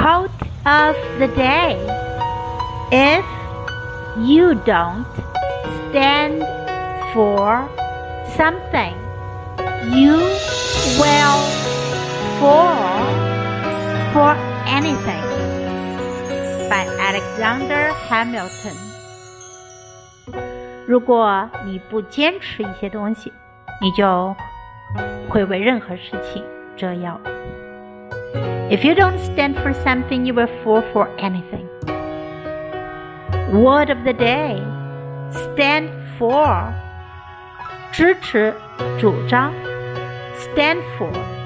Quote of the day If you don't stand for something, you will fall for anything. By Alexander Hamilton. 如果你不坚持一些东西，你就会为任何事情折腰。 If you don't stand for something, you will fall for anything. Word of the day: stand for. 支持、主张，stand for。